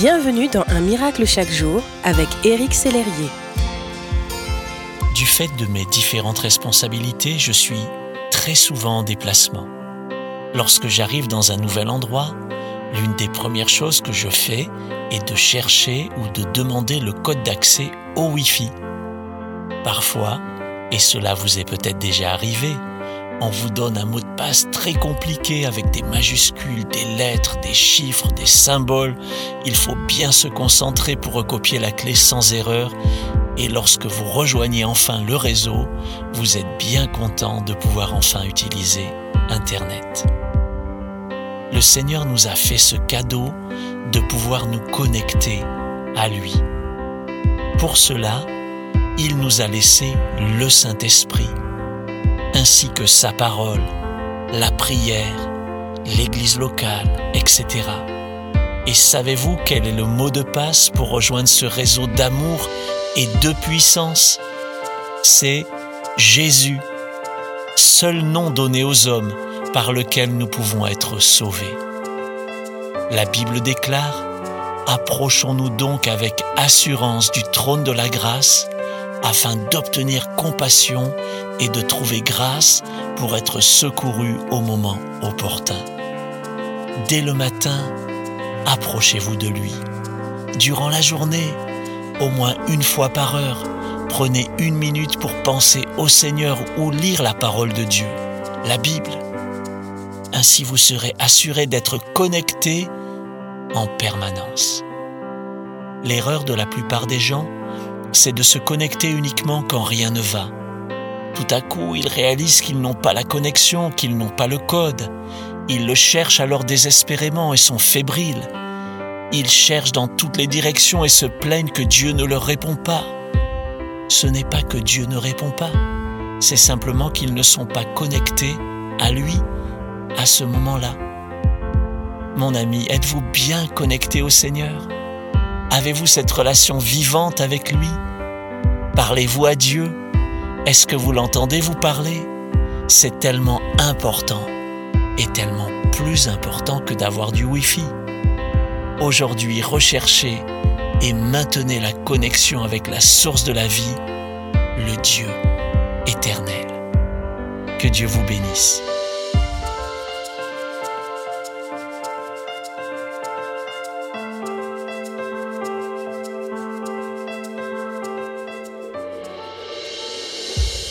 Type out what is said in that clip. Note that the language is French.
Bienvenue dans Un miracle chaque jour avec Éric Sellerier. Du fait de mes différentes responsabilités, je suis très souvent en déplacement. Lorsque j'arrive dans un nouvel endroit, l'une des premières choses que je fais est de chercher ou de demander le code d'accès au Wi-Fi. Parfois, et cela vous est peut-être déjà arrivé, on vous donne un mot de passe très compliqué avec des majuscules, des lettres, des chiffres, des symboles. Il faut bien se concentrer pour recopier la clé sans erreur. Et lorsque vous rejoignez enfin le réseau, vous êtes bien content de pouvoir enfin utiliser Internet. Le Seigneur nous a fait ce cadeau de pouvoir nous connecter à lui. Pour cela, il nous a laissé le Saint-Esprit ainsi que sa parole, la prière, l'église locale, etc. Et savez-vous quel est le mot de passe pour rejoindre ce réseau d'amour et de puissance? C'est Jésus, seul nom donné aux hommes par lequel nous pouvons être sauvés. La Bible déclare, Approchons-nous donc avec assurance du trône de la grâce afin d'obtenir compassion et de trouver grâce pour être secouru au moment opportun. Dès le matin, approchez-vous de lui. Durant la journée, au moins une fois par heure, prenez une minute pour penser au Seigneur ou lire la parole de Dieu, la Bible. Ainsi vous serez assuré d'être connecté en permanence. L'erreur de la plupart des gens, c'est de se connecter uniquement quand rien ne va. Tout à coup, ils réalisent qu'ils n'ont pas la connexion, qu'ils n'ont pas le code. Ils le cherchent alors désespérément et sont fébriles. Ils cherchent dans toutes les directions et se plaignent que Dieu ne leur répond pas. Ce n'est pas que Dieu ne répond pas, c'est simplement qu'ils ne sont pas connectés à lui à ce moment-là. Mon ami, êtes-vous bien connecté au Seigneur? Avez-vous cette relation vivante avec lui? Parlez-vous à Dieu? Est-ce que vous l'entendez vous parler? C'est tellement important et tellement plus important que d'avoir du Wi-Fi. Aujourd'hui, recherchez et maintenez la connexion avec la source de la vie, le Dieu éternel. Que Dieu vous bénisse.